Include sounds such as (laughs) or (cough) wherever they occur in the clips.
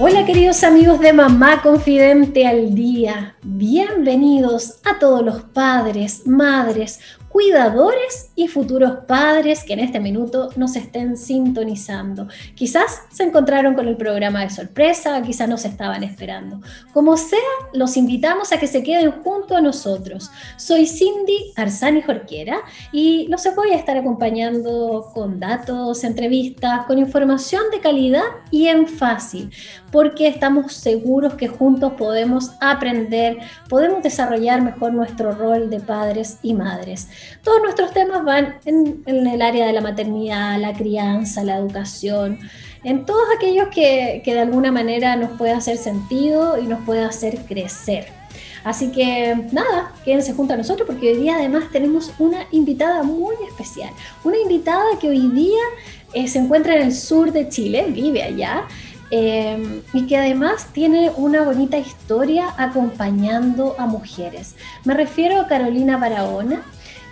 Hola queridos amigos de Mamá Confidente al Día, bienvenidos a todos los padres, madres, cuidadores y futuros padres que en este minuto nos estén sintonizando. Quizás se encontraron con el programa de sorpresa, quizás nos estaban esperando. Como sea, los invitamos a que se queden junto a nosotros. Soy Cindy Arzani Jorquera y los voy a estar acompañando con datos, entrevistas, con información de calidad y en fácil, porque estamos seguros que juntos podemos aprender, podemos desarrollar mejor nuestro rol de padres y madres. Todos nuestros temas van en, el área de la maternidad, la crianza, la educación, en todos aquellos que, que de alguna manera nos puede hacer sentido y nos puede hacer crecer. Así que nada, quédense junto a nosotros porque hoy día además tenemos una invitada muy especial. Una invitada que hoy día eh, se encuentra en el sur de Chile, vive allá. Eh, y que además tiene una bonita historia acompañando a mujeres. Me refiero a Carolina Barahona,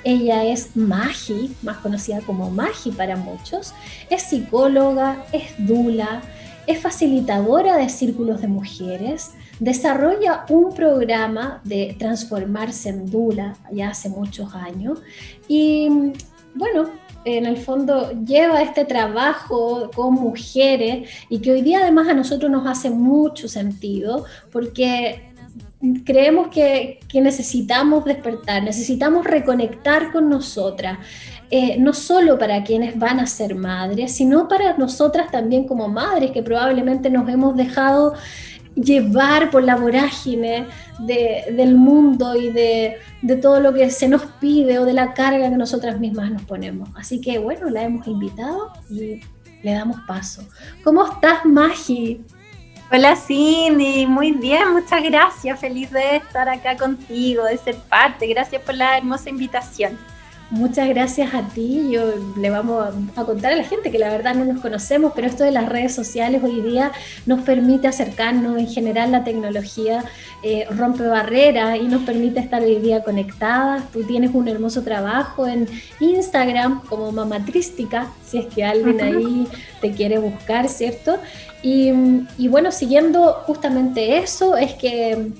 ella es Magi, más conocida como Magi para muchos. Es psicóloga, es dula, es facilitadora de círculos de mujeres. Desarrolla un programa de transformarse en dula ya hace muchos años. Y bueno, en el fondo lleva este trabajo con mujeres y que hoy día además a nosotros nos hace mucho sentido porque creemos que, necesitamos despertar, necesitamos reconectar con nosotras, eh, no solo para quienes van a ser madres, sino para nosotras también como madres que probablemente nos hemos dejado llevar por la vorágine del mundo y de, de, todo lo que se nos pide o de la carga que nosotras mismas nos ponemos. Así que bueno, la hemos invitado y le damos paso. ¿Cómo estás, Magi? Hola Cindy, muy bien, muchas gracias, feliz de estar acá contigo, de ser parte, gracias por la hermosa invitación. Muchas gracias a ti. Yo le vamos a contar a la gente que la verdad no nos conocemos, pero esto de las redes sociales hoy día nos permite acercarnos. En general, la tecnología eh, rompe barreras y nos permite estar hoy día conectadas. Tú tienes un hermoso trabajo en Instagram como Mamatrística, si es que alguien ahí te quiere buscar, ¿cierto? Y, bueno, siguiendo justamente eso, es que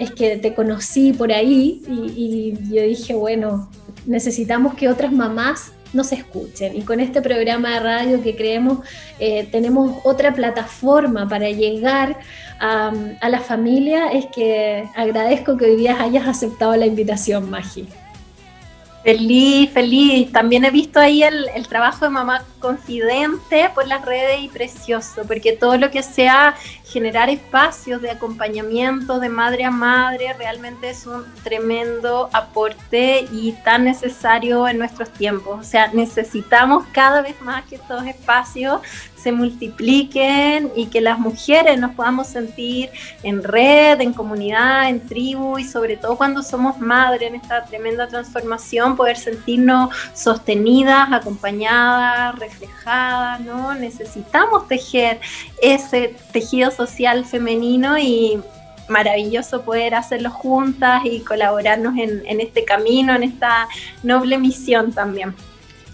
es que te conocí por ahí y, yo dije, bueno, necesitamos que otras mamás nos escuchen. Y con este programa de radio que creemos, eh, tenemos otra plataforma para llegar a, a, la familia, es que agradezco que hoy día hayas aceptado la invitación, Magi. Feliz, feliz. También he visto ahí el, trabajo de mamá confidente por las redes y precioso, porque todo lo que sea generar espacios de acompañamiento de madre a madre realmente es un tremendo aporte y tan necesario en nuestros tiempos. O sea, necesitamos cada vez más que estos espacios multipliquen y que las mujeres nos podamos sentir en red, en comunidad, en tribu y sobre todo cuando somos madres en esta tremenda transformación, poder sentirnos sostenidas, acompañadas, reflejadas, ¿no? Necesitamos tejer ese tejido social femenino y maravilloso poder hacerlo juntas y colaborarnos en este camino, en esta noble misión también.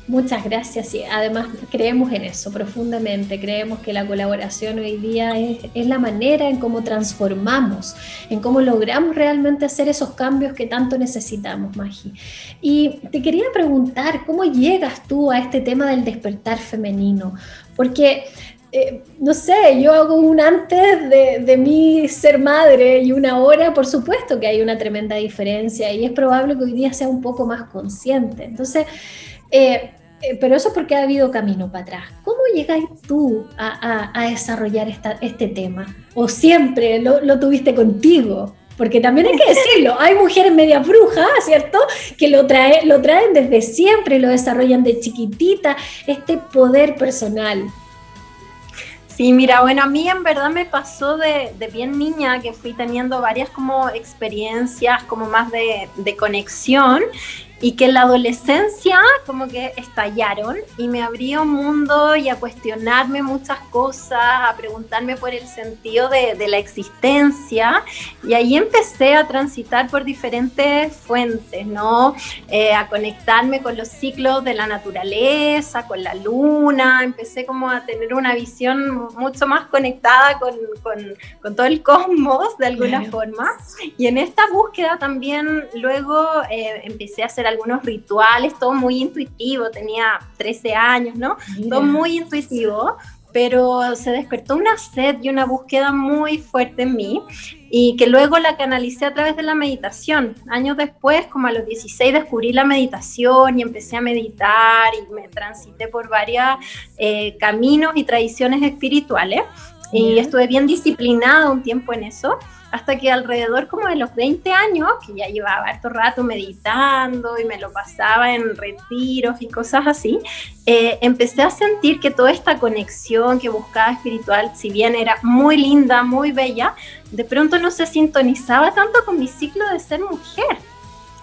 Muchas gracias y además creemos en eso profundamente, creemos que la colaboración hoy día es, la manera en cómo transformamos, en cómo logramos realmente hacer esos cambios que tanto necesitamos, Magi. Y te quería preguntar, ¿cómo llegas tú a este tema del despertar femenino? Porque eh, no sé, yo hago un antes de, de mi ser madre y una hora, por supuesto que hay una tremenda diferencia y es probable que hoy día sea un poco más consciente. Entonces, eh, eh, pero eso es porque ha habido camino para atrás. ¿Cómo llegáis tú a, desarrollar este tema? ¿O siempre lo, tuviste contigo? Porque también hay que (laughs) decirlo, hay mujeres media brujas, ¿cierto? Que lo, trae, lo traen desde siempre, lo desarrollan de chiquitita, este poder personal. Sí, mira, bueno, a mí en verdad me pasó de, bien niña que fui teniendo varias como experiencias como más de, de conexión y que en la adolescencia como que estallaron y me abrió un mundo y a cuestionarme muchas cosas, a preguntarme por el sentido de, la existencia. Y ahí empecé a transitar por diferentes fuentes, ¿no? Eh, a conectarme con los ciclos de la naturaleza, con la luna, empecé como a tener una visión mucho más conectada con, con, todo el cosmos de alguna forma. Y en esta búsqueda también luego eh, empecé a hacer algunos rituales, todo muy intuitivo, tenía 13 años, ¿no? Todo muy intuitivo, pero se despertó una sed y una búsqueda muy fuerte en mí y que luego la canalicé a través de la meditación. Años después, como a los 16, descubrí la meditación y empecé a meditar y me transité por varios eh, caminos y tradiciones espirituales. Y estuve bien disciplinada un tiempo en eso hasta que alrededor como de los 20 años, que ya llevaba harto rato meditando y me lo pasaba en retiros y cosas así, eh, empecé a sentir que toda esta conexión que buscaba espiritual, si bien era muy linda, muy bella, de pronto no se sintonizaba tanto con mi ciclo de ser mujer.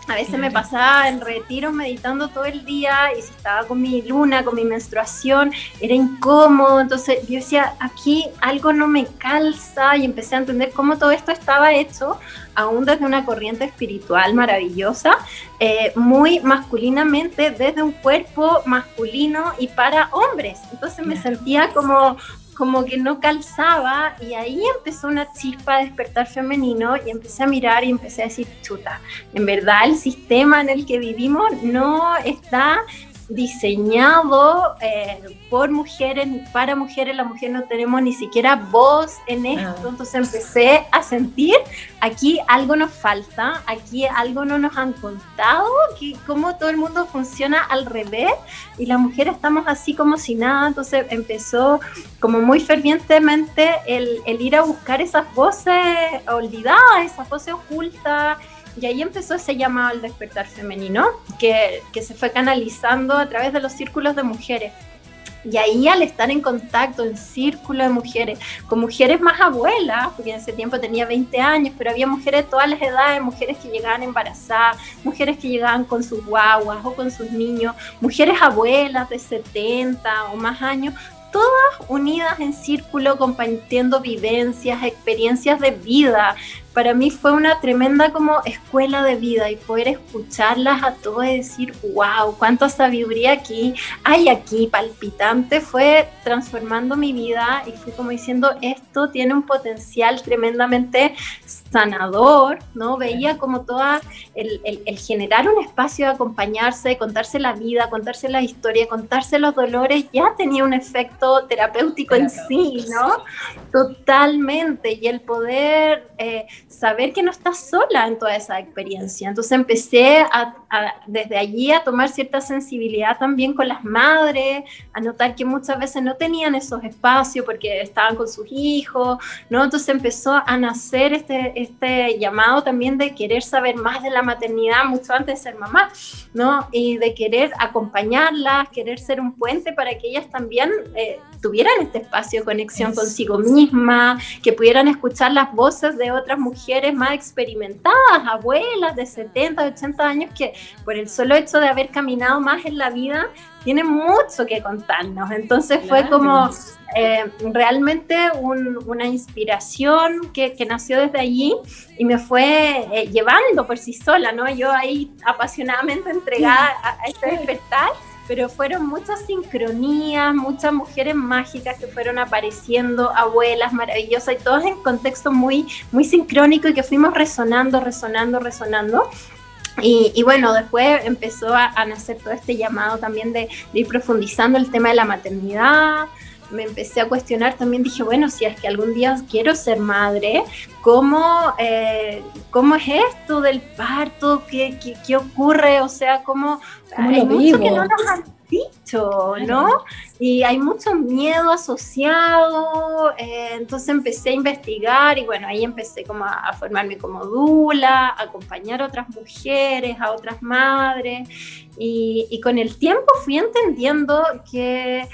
A veces me pasaba en retiros meditando todo el día y si estaba con mi luna, con mi menstruación, era incómodo. Entonces yo decía, aquí algo no me calza y empecé a entender cómo todo esto estaba hecho, aún desde una corriente espiritual maravillosa, eh, muy masculinamente, desde un cuerpo masculino y para hombres. Entonces me sentía como como que no calzaba y ahí empezó una chispa de despertar femenino y empecé a mirar y empecé a decir, chuta, en verdad el sistema en el que vivimos no está diseñado eh, por mujeres ni para mujeres, la mujer no tenemos ni siquiera voz en esto, ah. entonces empecé a sentir aquí algo nos falta, aquí algo no nos han contado, que cómo todo el mundo funciona al revés y las mujeres estamos así como si nada, entonces empezó como muy fervientemente el, el ir a buscar esas voces olvidadas, esas voces ocultas, y ahí empezó ese llamado al despertar femenino, que, que se fue canalizando a través de los círculos de mujeres. Y ahí al estar en contacto en círculo de mujeres, con mujeres más abuelas, porque en ese tiempo tenía 20 años, pero había mujeres de todas las edades, mujeres que llegaban embarazadas, mujeres que llegaban con sus guaguas o con sus niños, mujeres abuelas de 70 o más años, todas unidas en círculo, compartiendo vivencias, experiencias de vida, para mí fue una tremenda como escuela de vida y poder escucharlas a todos y decir, wow, cuánta sabiduría aquí hay aquí, palpitante, fue transformando mi vida y fui como diciendo, esto tiene un potencial tremendamente sanador, ¿no? Veía como toda el, generar un espacio de acompañarse, contarse la vida, contarse la historia, contarse los dolores, ya tenía un efecto terapéutico en sí, ¿no? Totalmente. Y el poder eh, saber que no estás sola en toda esa experiencia. Entonces empecé a, desde allí a tomar cierta sensibilidad también con las madres, a notar que muchas veces no tenían esos espacios porque estaban con sus hijos, ¿no? Entonces empezó a nacer este, este llamado también de querer saber más de la maternidad mucho antes de ser mamá, ¿no? Y de querer acompañarlas, querer ser un puente para que ellas también eh, tuvieran este espacio de conexión consigo misma, que pudieran escuchar las voces de otras mujeres más experimentadas, abuelas de 70, 80 años, que por el solo hecho de haber caminado más en la vida, tienen mucho que contarnos. Entonces fue como eh, realmente una inspiración que, nació desde allí y me fue eh, llevando por sí sola, ¿no? Yo ahí apasionadamente entregada a, a este despertar pero fueron muchas sincronías, muchas mujeres mágicas que fueron apareciendo, abuelas maravillosas y todas en contexto muy, muy sincrónico y que fuimos resonando, resonando, resonando. Y, bueno, después empezó a, nacer todo este llamado también de, de ir profundizando el tema de la maternidad, me empecé a cuestionar también, dije, bueno, si es que algún día quiero ser madre, ¿cómo, eh, ¿cómo es esto del parto? ¿Qué, qué, ocurre? O sea, ¿cómo, hay mucho que no nos han dicho, ¿no? Y hay mucho miedo asociado, eh, entonces empecé a investigar y bueno, ahí empecé como a, formarme como dula, a acompañar a otras mujeres, a otras madres y, y con el tiempo fui entendiendo que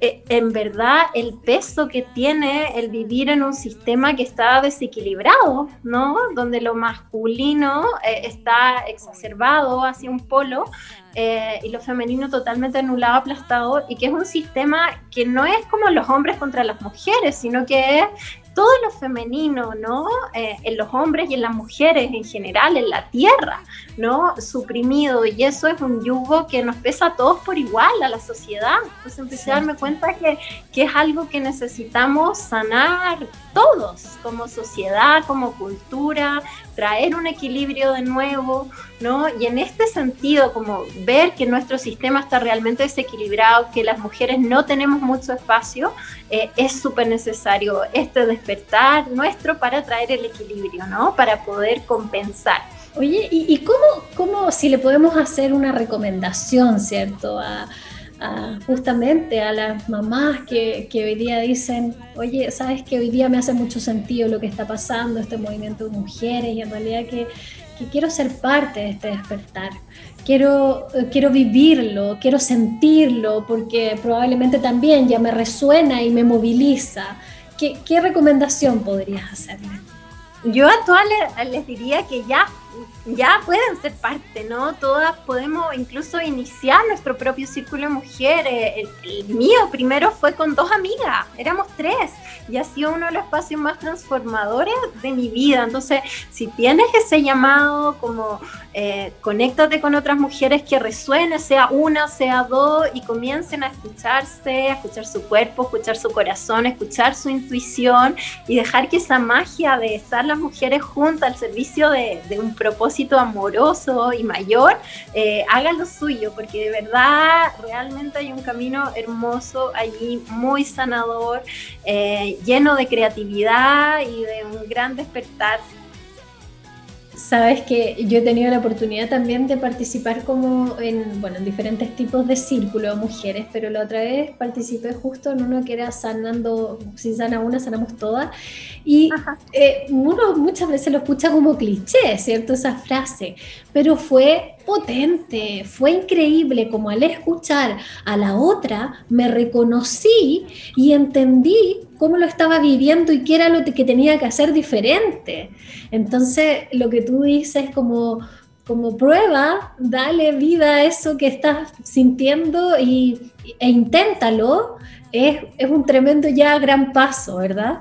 en verdad el peso que tiene el vivir en un sistema que está desequilibrado, ¿no? Donde lo masculino eh, está exacerbado hacia un polo eh, y lo femenino totalmente anulado, aplastado, y que es un sistema que no es como los hombres contra las mujeres, sino que es todo lo femenino, ¿no? Eh, en los hombres y en las mujeres en general, en la tierra, ¿no? Suprimido. Y eso es un yugo que nos pesa a todos por igual, a la sociedad. Entonces empecé a darme cuenta que, que es algo que necesitamos sanar todos, como sociedad, como cultura, traer un equilibrio de nuevo, ¿no? Y en este sentido, como ver que nuestro sistema está realmente desequilibrado, que las mujeres no tenemos mucho espacio, eh, es súper necesario este despertar nuestro para traer el equilibrio, ¿no? Para poder compensar. Oye, ¿y, cómo, cómo, si le podemos hacer una recomendación, ¿cierto? Justamente a las mamás que, que, hoy día dicen, oye, sabes que hoy día me hace mucho sentido lo que está pasando, este movimiento de mujeres, y en realidad que, que quiero ser parte de este despertar. Quiero, quiero vivirlo, quiero sentirlo, porque probablemente también ya me resuena y me moviliza. ¿Qué, qué recomendación podrías hacerle? Yo a todas les, diría que ya, ya pueden ser parte, ¿no? Todas podemos incluso iniciar nuestro propio círculo de mujeres. El, mío primero fue con dos amigas, éramos tres, y ha sido uno de los espacios más transformadores de mi vida. Entonces, si tienes ese llamado como eh, conéctate con otras mujeres que resuene, sea una, sea dos, y comiencen a escucharse, a escuchar su cuerpo, escuchar su corazón, escuchar su intuición y dejar que esa magia de estar las mujeres juntas al servicio de, un propósito amoroso y mayor, eh, haga lo suyo, porque de verdad realmente hay un camino hermoso allí, muy sanador, eh, lleno de creatividad y de un gran despertar Sabes que yo he tenido la oportunidad también de participar como en, bueno, en diferentes tipos de círculos de mujeres, pero la otra vez participé justo en uno que era sanando, si sana una, sanamos todas. Y eh, uno muchas veces lo escucha como cliché, ¿cierto? Esa frase, pero fue potente, fue increíble como al escuchar a la otra me reconocí y entendí cómo lo estaba viviendo y qué era lo que tenía que hacer diferente. Entonces, lo que tú dices como, como prueba, dale vida a eso que estás sintiendo y, e inténtalo, es, es un tremendo ya gran paso, ¿verdad?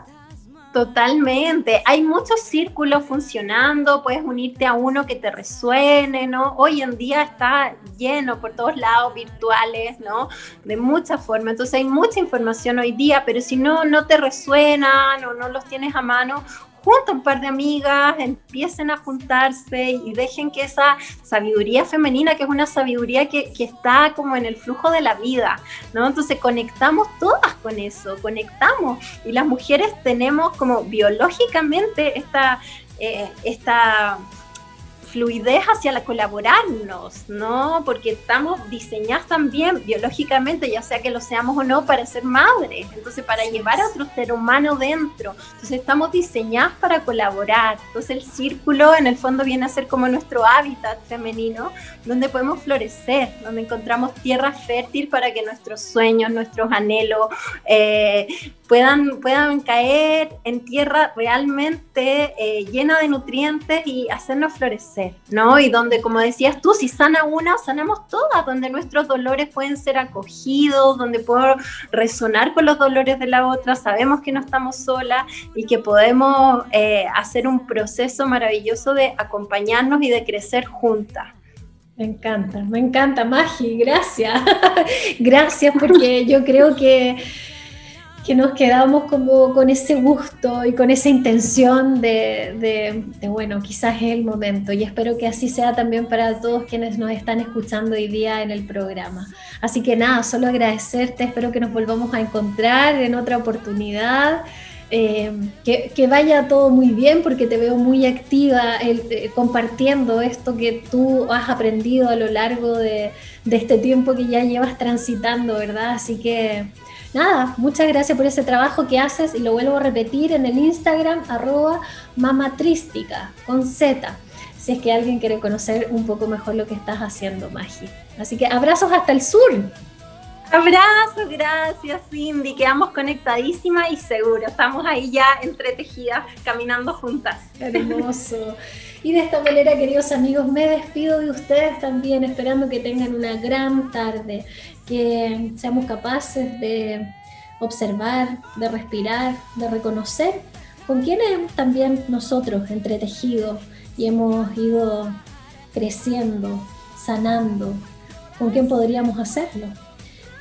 Totalmente. Hay muchos círculos funcionando, puedes unirte a uno que te resuene, ¿no? Hoy en día está lleno por todos lados, virtuales, ¿no? De muchas formas. Entonces hay mucha información hoy día, pero si no, no te resuenan o no los tienes a mano, junta un par de amigas, empiecen a juntarse y dejen que esa sabiduría femenina, que es una sabiduría que, que, está como en el flujo de la vida, ¿no? Entonces conectamos todas con eso, conectamos. Y las mujeres tenemos como biológicamente esta, eh, esta fluidez hacia la colaborarnos, ¿no? Porque estamos diseñadas también biológicamente, ya sea que lo seamos o no, para ser madres, entonces para llevar a otro ser humano dentro. Entonces estamos diseñadas para colaborar. Entonces el círculo en el fondo viene a ser como nuestro hábitat femenino, donde podemos florecer, donde encontramos tierra fértil para que nuestros sueños, nuestros anhelos, eh, puedan, puedan caer en tierra realmente eh, llena de nutrientes y hacernos florecer, ¿no? Y donde, como decías tú, si sana una, sanamos todas, donde nuestros dolores pueden ser acogidos, donde puedo resonar con los dolores de la otra, sabemos que no estamos solas y que podemos eh, hacer un proceso maravilloso de acompañarnos y de crecer juntas. Me encanta, me encanta, Magi, gracias. (laughs) gracias porque yo creo que que nos quedamos como con ese gusto y con esa intención de, bueno, quizás es el momento y espero que así sea también para todos quienes nos están escuchando hoy día en el programa. Así que nada, solo agradecerte, espero que nos volvamos a encontrar en otra oportunidad. Eh, que, vaya todo muy bien porque te veo muy activa eh, compartiendo esto que tú has aprendido a lo largo de este tiempo que ya llevas transitando, ¿verdad? Así que nada, muchas gracias por ese trabajo que haces y lo vuelvo a repetir en el Instagram, arroba mamatrística, con Z, si es que alguien quiere conocer un poco mejor lo que estás haciendo, Magi. Así que abrazos hasta el sur. Abrazo, gracias Cindy, quedamos conectadísimas y seguro, estamos ahí ya entretejidas, caminando juntas. Hermoso. Y de esta manera, queridos amigos, me despido de ustedes también, esperando que tengan una gran tarde, que seamos capaces de observar, de respirar, de reconocer con quienes también nosotros entretejido y hemos ido creciendo, sanando, con quién podríamos hacerlo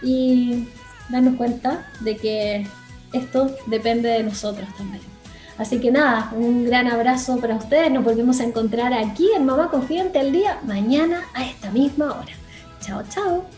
y darnos cuenta de que esto depende de nosotros también. Así que nada, un gran abrazo para ustedes. Nos volvemos a encontrar aquí en Mamá Confidente al día mañana a esta misma hora. Chao, chao.